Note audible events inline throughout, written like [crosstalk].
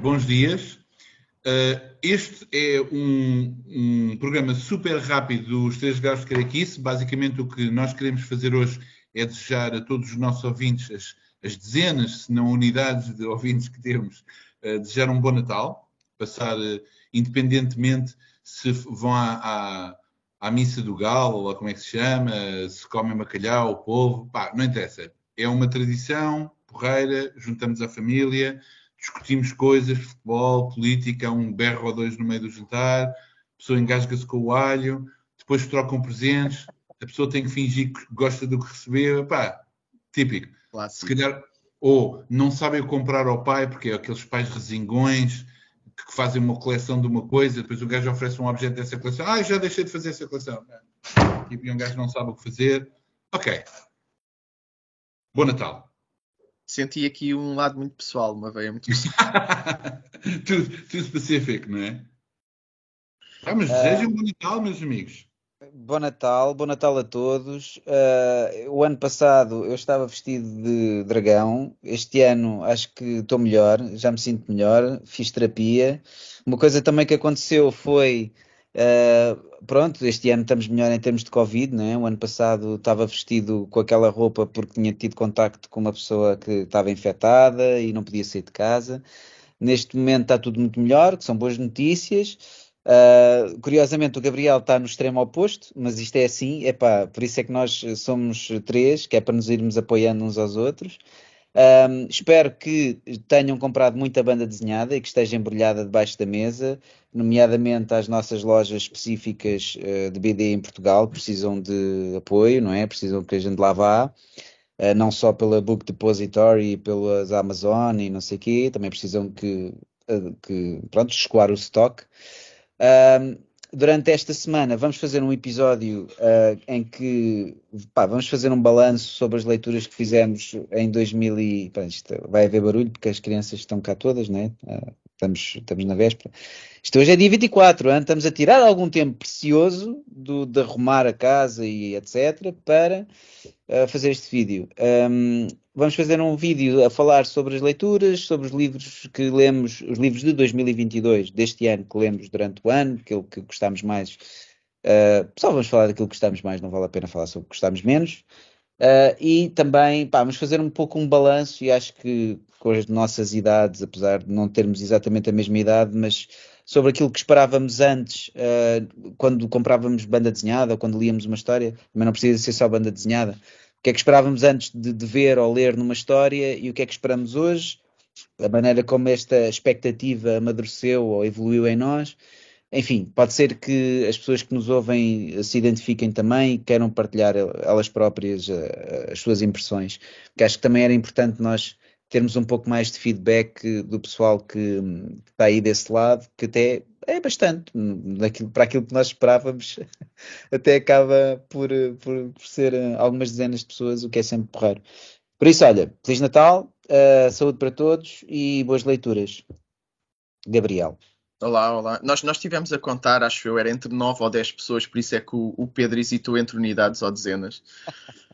Bons dias. Uh, este é um, um, programa super rápido dos Três Graus de Caraquice. Basicamente, o que nós queremos fazer hoje é desejar a todos os nossos ouvintes, as, as dezenas, se não unidades de ouvintes que temos, uh, desejar um bom Natal, passar uh, independentemente se vão à, à, à, missa do galo, ou como é que se chama, se comem bacalhau, povo, pá, não interessa. É uma tradição porreira, juntamos a família, discutimos coisas, futebol, política, um berro ou dois no meio do jantar, a pessoa engasga-se com o alho, depois trocam presentes, a pessoa tem que fingir que gosta do que recebeu, pá, típico. Clássico. Se calhar, ou não sabem comprar ao pai, porque é aqueles pais resingões que fazem uma coleção de uma coisa, depois o gajo oferece um objeto dessa coleção, ah, já deixei de fazer essa coleção. E um gajo não sabe o que fazer. Ok. Bom Natal senti aqui um lado muito pessoal, uma veia muito pessoal. [laughs] tudo, tudo específico, não é? Ah, mas desejem uh, um bom Natal, meus amigos. Bom Natal, bom Natal a todos. Uh, o ano passado eu estava vestido de dragão. Este ano acho que estou melhor, já me sinto melhor. Fiz terapia. Uma coisa também que aconteceu foi Uh, pronto, este ano estamos melhor em termos de Covid, né? O ano passado estava vestido com aquela roupa porque tinha tido contacto com uma pessoa que estava infectada e não podia sair de casa. Neste momento está tudo muito melhor, que são boas notícias. Uh, curiosamente, o Gabriel está no extremo oposto, mas isto é assim, é pá, por isso é que nós somos três, que é para nos irmos apoiando uns aos outros. Um, espero que tenham comprado muita banda desenhada e que esteja embrulhada debaixo da mesa, nomeadamente às nossas lojas específicas uh, de BD em Portugal, precisam de apoio, não é? Precisam que a gente lá vá, uh, não só pela Book Depository e pelas Amazon e não sei o quê, também precisam que, uh, que pronto, escoar o stock. Um, durante esta semana vamos fazer um episódio uh, em que pá, vamos fazer um balanço sobre as leituras que fizemos em 2000 e pá, vai haver barulho porque as crianças estão cá todas, né? Uh, estamos, estamos na véspera. Isto hoje é dia 24, hein? estamos a tirar algum tempo precioso do, de arrumar a casa e etc. para uh, fazer este vídeo. Um, vamos fazer um vídeo a falar sobre as leituras, sobre os livros que lemos, os livros de 2022, deste ano que lemos durante o ano, aquilo que gostámos mais. Uh, só vamos falar daquilo que gostamos mais, não vale a pena falar sobre o que gostamos menos. Uh, e também pá, vamos fazer um pouco um balanço, e acho que com as nossas idades, apesar de não termos exatamente a mesma idade, mas sobre aquilo que esperávamos antes, uh, quando comprávamos banda desenhada ou quando líamos uma história, mas não precisa ser só banda desenhada. O que é que esperávamos antes de, de ver ou ler numa história e o que é que esperamos hoje, a maneira como esta expectativa amadureceu ou evoluiu em nós. Enfim, pode ser que as pessoas que nos ouvem se identifiquem também e queiram partilhar elas próprias eh, as suas impressões, que acho que também era importante nós termos um pouco mais de feedback do pessoal que, que está aí desse lado, que até é bastante daquilo, para aquilo que nós esperávamos, [laughs] até acaba por, por, por, ser eh, algumas dezenas de pessoas, o que é sempre porreiro. Por isso, olha, Feliz Natal, uh, saúde para todos e boas leituras. Gabriel. Olá, olá. Nós, nós tivemos a contar, acho eu, era entre 9 ou 10 pessoas, por isso é que o, o Pedro hesitou entre unidades ou dezenas. [laughs]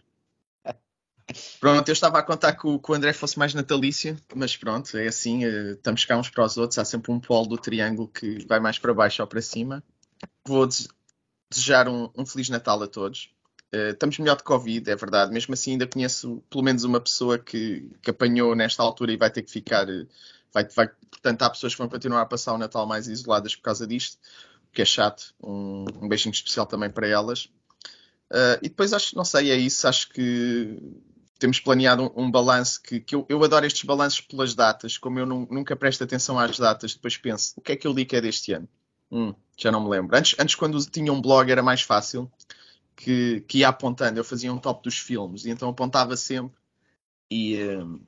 Pronto, eu estava a contar que o, que o, André fosse mais natalício, mas pronto, é assim, eh, estamos cá uns para os outros, há sempre um polo do triângulo que vai mais para baixo ou para cima. Vou desejar um, um Feliz Natal a todos. Uh, estamos melhor de Covid, é verdade, mesmo assim ainda conheço pelo menos uma pessoa que, que apanhou nesta altura e vai ter que ficar. Eh, vai, vai, portanto, há pessoas que vão continuar a passar o Natal mais isoladas por causa disto, o que é chato. Um, um beijinho especial também para elas. Uh, e depois acho, não sei, é isso, acho que temos planeado um, um balanço que, que eu, eu, adoro estes balanços pelas datas, como eu nunca presto atenção às datas, depois penso, o que é que eu li que é deste ano? Hum, já não me lembro. Antes, antes, quando tinha um blog, era mais fácil, que, que ia apontando, eu fazia um top dos filmes, e então apontava sempre, e hum,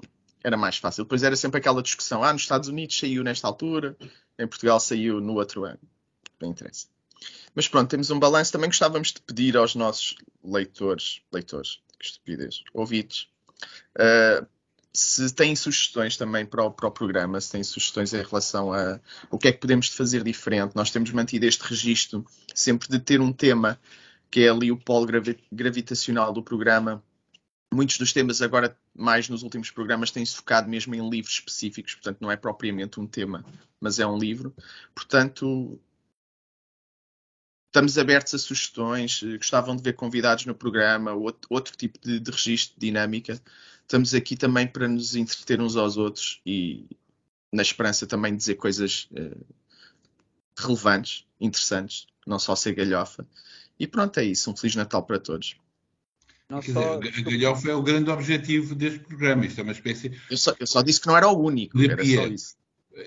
era mais fácil. Depois era sempre aquela discussão, ah, nos Estados Unidos saiu nesta altura, em Portugal saiu no outro ano. Bem interessa. Mas pronto, temos um balanço. Também gostávamos de pedir aos nossos leitores, leitores, que estupidez, ouvidos, uh, se têm sugestões também para o, para o, programa, se têm sugestões em relação a o que é que podemos fazer diferente. Nós temos mantido este registro sempre de ter um tema que é ali o polo gravi gravitacional do programa muitos dos temas agora, mais nos últimos programas, têm-se focado mesmo em livros específicos, portanto não é propriamente um tema, mas é um livro. Portanto, estamos abertos a sugestões, gostavam de ver convidados no programa, outro, outro tipo de, de registro, de dinâmica. Estamos aqui também para nos entreter uns aos outros e na esperança também de dizer coisas uh, relevantes, interessantes, não só ser galhofa. E pronto, é isso. Um Feliz Natal para todos. Não só... a galhofa é o grande objetivo deste programa. Isto é uma espécie. Eu só, eu só disse que não era o único, era só isso.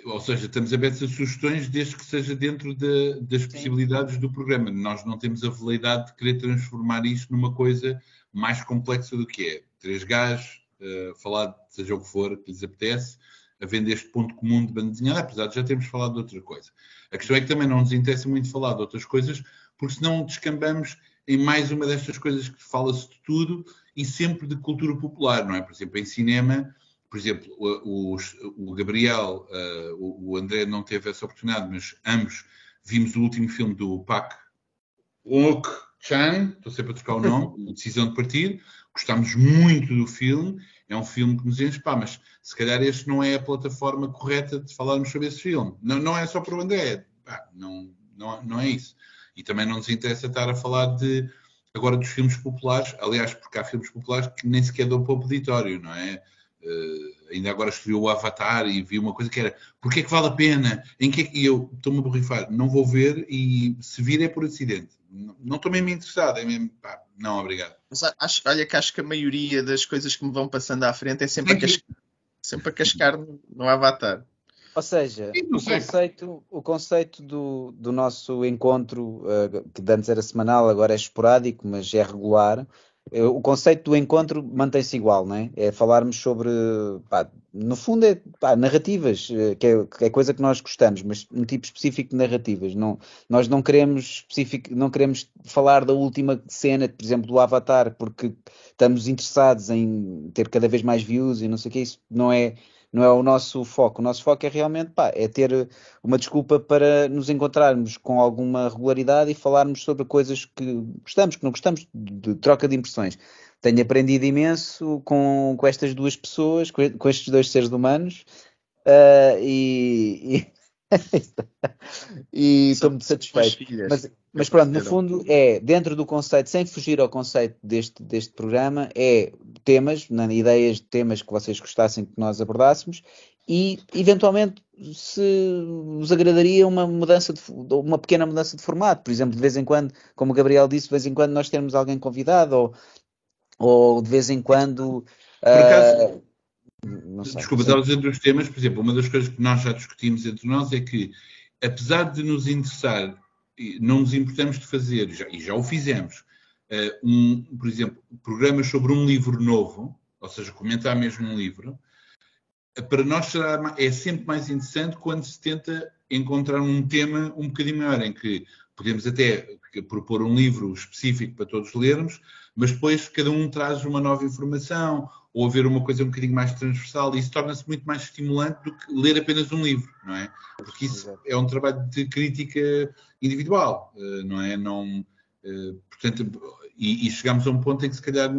Ou seja, estamos abertos a sugestões desde que seja dentro de, das Sim. possibilidades do programa. Nós não temos a veleidade de querer transformar isto numa coisa mais complexa do que é. Três gajos, uh, falar seja o que for que lhes apetece, havendo este ponto comum de banda desenhada, apesar de já termos falado de outra coisa. A questão é que também não nos interessa muito falar de outras coisas, porque senão descambamos em mais uma destas coisas que fala-se de tudo e sempre de cultura popular, não é? Por exemplo, em cinema, por exemplo, o, o, Gabriel, uh, o, André não teve essa oportunidade, mas ambos vimos o último filme do Pak Ok Chan, estou sempre a trocar o nome, [laughs] Decisão de Partir, gostámos muito do filme, é um filme que nos enche, pá, mas se calhar este não é a plataforma correta de falarmos sobre esse filme. Não, não é só para o André, pá, não, não, não é isso. E também não nos interessa estar a falar de agora dos filmes populares, aliás, porque há filmes populares que nem sequer dão para o auditório, não é? Uh, ainda agora escrevi o Avatar e vi uma coisa que era porque é que vale a pena? Em que é que eu estou-me a borrifar? Não vou ver e se vir é por acidente. Não, não estou mesmo interessado, é mesmo, pá, não, obrigado. Mas acho, olha que acho que a maioria das coisas que me vão passando à frente é sempre, a, cascar, sempre a cascar no, no Avatar. Ou seja, o conceito, o conceito do, do nosso encontro, uh, que antes era semanal, agora é esporádico, mas é regular, o conceito do encontro mantém-se igual, não é? É falarmos sobre, pá, no fundo, é pá, narrativas, uh, que é, que é, coisa que nós gostamos, mas um tipo específico de narrativas. Não, nós não queremos, específico, não queremos falar da última cena, por exemplo, do Avatar, porque estamos interessados em ter cada vez mais views e não sei o que, isso não é não é o nosso foco. O nosso foco é realmente pá, é ter uma desculpa para nos encontrarmos com alguma regularidade e falarmos sobre coisas que gostamos, que não gostamos, de troca de impressões. Tenho aprendido imenso com, com estas duas pessoas, com, estes dois seres humanos, uh, e, e [laughs] estou muito satisfeito. Mas, mas pronto, no fundo é dentro do conceito, sem fugir ao conceito deste, deste programa, é temas, né, ideias de temas que vocês gostassem que nós abordássemos e eventualmente se vos agradaria uma mudança de, uma pequena mudança de formato, por exemplo, de vez em quando, como o Gabriel disse, de vez em quando nós temos alguém convidado ou, ou de vez em quando. Por acaso, uh, Desculpa, estava a dizer dos temas, por exemplo, uma das coisas que nós já discutimos entre nós é que, apesar de nos interessar, não nos importamos de fazer, já, e já o fizemos, uh, um, por exemplo, programas sobre um livro novo, ou seja, comentar mesmo um livro, para nós será, é sempre mais interessante quando se tenta encontrar um tema um bocadinho maior, em que podemos até propor um livro específico para todos lermos, mas depois cada um traz uma nova informação ou haver uma coisa um bocadinho mais transversal isso torna-se muito mais estimulante do que ler apenas um livro, não é? Porque isso Exato. é um trabalho de crítica individual, eh, não é? Não, eh, portanto, e, e chegamos a um ponto em que se calhar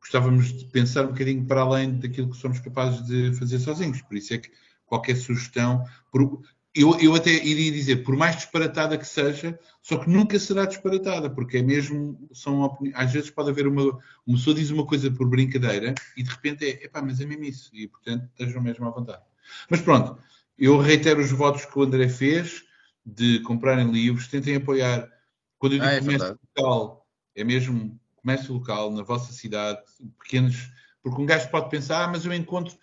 gostávamos de pensar um bocadinho para além daquilo que somos capazes de fazer sozinhos. Por isso é que qualquer sugestão, por, eu, eu até iria dizer, por mais disparatada que seja, só que nunca será disparatada, porque é mesmo, são às vezes pode haver uma, uma pessoa diz uma coisa por brincadeira e de repente é, epá, mas é mesmo isso, e portanto estejam mesmo à vontade. Mas pronto, eu reitero os votos que o André fez de comprarem livros, tentem apoiar, quando eu digo ah, é comércio local, é mesmo comércio local na vossa cidade, pequenos, porque um gajo pode pensar, ah, mas eu encontro,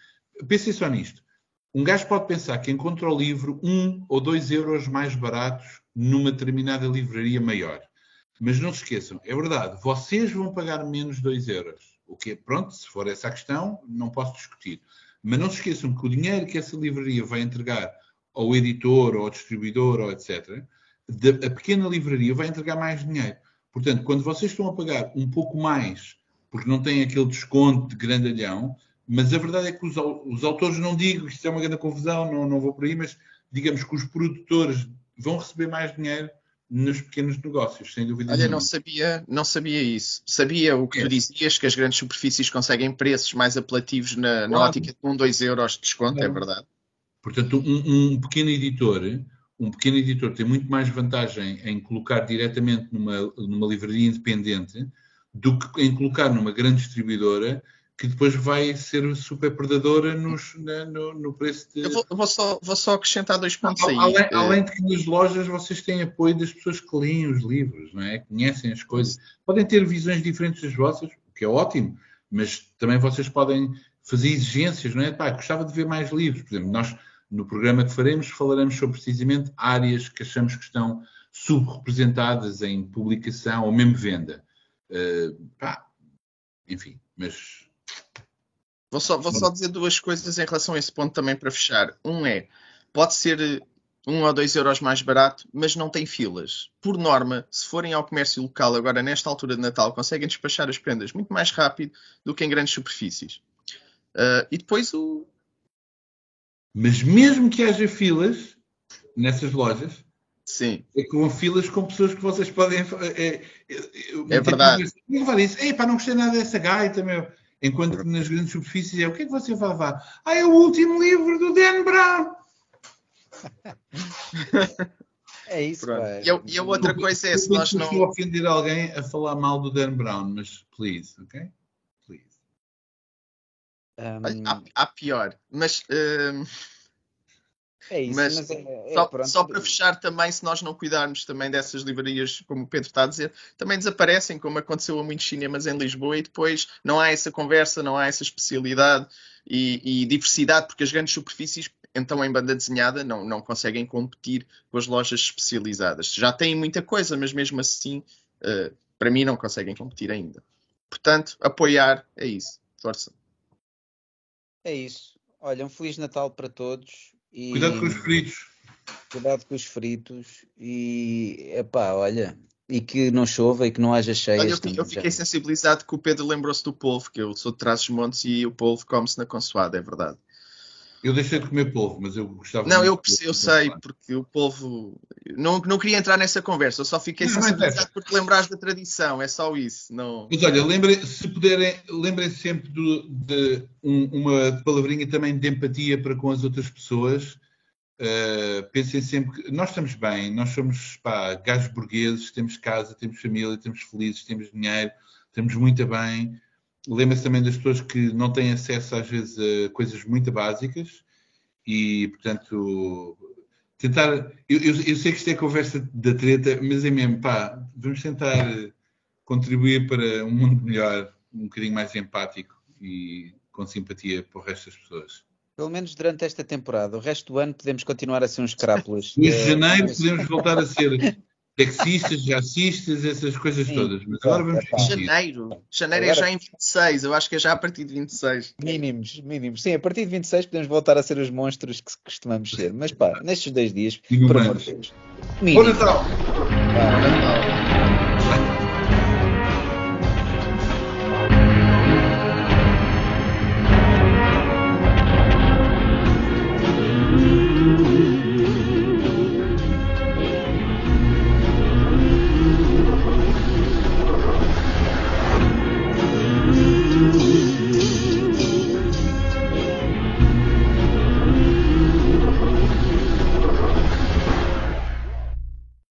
pensem só nisto, um gajo pode pensar que encontra o livro um ou dois euros mais baratos numa determinada livraria maior. Mas não se esqueçam, é verdade, vocês vão pagar menos dois euros. O que pronto, se for essa a questão, não posso discutir. Mas não se esqueçam que o dinheiro que essa livraria vai entregar ao editor, ou ao distribuidor, ou etc., a pequena livraria vai entregar mais dinheiro. Portanto, quando vocês estão a pagar um pouco mais, porque não têm aquele desconto de grandalhão, mas a verdade é que os, os autores, não digo, isto é uma grande confusão, não, não vou por aí, mas digamos que os produtores vão receber mais dinheiro nos pequenos negócios, sem dúvida Olha, nenhuma. não sabia, não sabia isso. Sabia o que É. tu dizias, que as grandes superfícies conseguem preços mais apelativos na, na Claro. ótica de 1, 2 euros de desconto, é Claro. verdade. Portanto, um, um pequeno editor, um pequeno editor tem muito mais vantagem em colocar diretamente numa, numa livraria independente do que em colocar numa grande distribuidora que depois vai ser super predadora nos, na- no, no preço de. Eu vou, eu vou só, vou só acrescentar dois pontos aí. Além, Eh, além de que nas lojas vocês têm apoio das pessoas que leem os livros, não é? Conhecem as coisas. Podem ter visões diferentes das vossas, o que é ótimo, mas também vocês podem fazer exigências, não é? Pá, gostava de ver mais livros. Por exemplo, nós no programa que faremos falaremos sobre precisamente áreas que achamos que estão subrepresentadas em publicação ou mesmo venda. Eh, pá, enfim, mas Vou só, vou só dizer duas coisas em relação a esse ponto também para fechar. Um é, pode ser eh, um ou dois euros mais barato, mas não tem filas. Por norma, se forem ao comércio local agora nesta altura de Natal, conseguem despachar as prendas muito mais rápido do que em grandes superfícies. Ah, e depois o. Mas mesmo que haja filas nessas lojas, Sim, é com filas com pessoas que vocês podem. É, é, É verdade. Ninguém vai dizer, ei pá, não gostei nada dessa gaita, meu. Enquanto que nas grandes superfícies é o que é que você vai levar? Ah, é o último livro do Dan Brown. É isso. E a, e a outra coisa é, se Eu nós não. Estou a ofender alguém a falar mal do Dan Brown, mas please, ok? Please. Olha, Há, há pior, mas hum, é isso, mas mas, é, é, só, só para fechar também, se nós não cuidarmos também dessas livrarias, como o Pedro está a dizer, também desaparecem, como aconteceu a muitos cinemas em Lisboa, e depois não há essa conversa, não há essa especialidade e, e diversidade, porque as grandes superfícies, então em banda desenhada, não, não conseguem competir com as lojas especializadas. Já têm muita coisa, mas mesmo assim, eh, para mim, não conseguem competir ainda. Portanto, apoiar é isso. Força. É isso. Olha, um Feliz Natal para todos. E... Cuidado com os feridos. Cuidado com os fritos. E, epá, olha, e que não chova e que não haja cheias. Olha, eu, fi- também, eu fiquei sensibilizado que o Pedro lembrou-se do polvo, que eu sou de Trás-os-Montes e o polvo come-se na consoada, é verdade. Eu deixei de comer polvo, mas eu gostava Não, eu, polvo. eu sei, porque o polvo. Não, não queria entrar nessa conversa, eu só fiquei sensibilizado interessa. porque lembraste da tradição, é só isso. Não... Mas olha, lembrem, se puderem, lembrem sempre do- de um- uma palavrinha também de empatia para com as outras pessoas. Uh, pensem sempre que nós estamos bem, nós somos pá, gajos burgueses, temos casa, temos família, temos felizes, temos dinheiro, estamos muito bem. Lembrem-se também das pessoas que não têm acesso às vezes a coisas muito básicas e, portanto, tentar. Eu, eu- eu sei que isto é conversa da treta, mas é mesmo, pá, vamos tentar eh, contribuir para um mundo melhor, um bocadinho mais empático e com simpatia para o resto das pessoas. Pelo menos durante esta temporada. O resto do ano podemos continuar a ser uns crápulas. [laughs] Eh, janeiro mas- podemos voltar a ser taxistas, jacistas, essas coisas Sim, todas, mas agora vamos fingir. Janeiro. Janeiro é Agora- já em 26, eu acho que é já a partir de 26. Mínimos, mínimos. Sim, a partir de 26 podemos voltar a ser os monstros que costumamos ser. Mas pá, nestes dois dias, por amor de. Deus. Bom. Natal! Pá, Natal.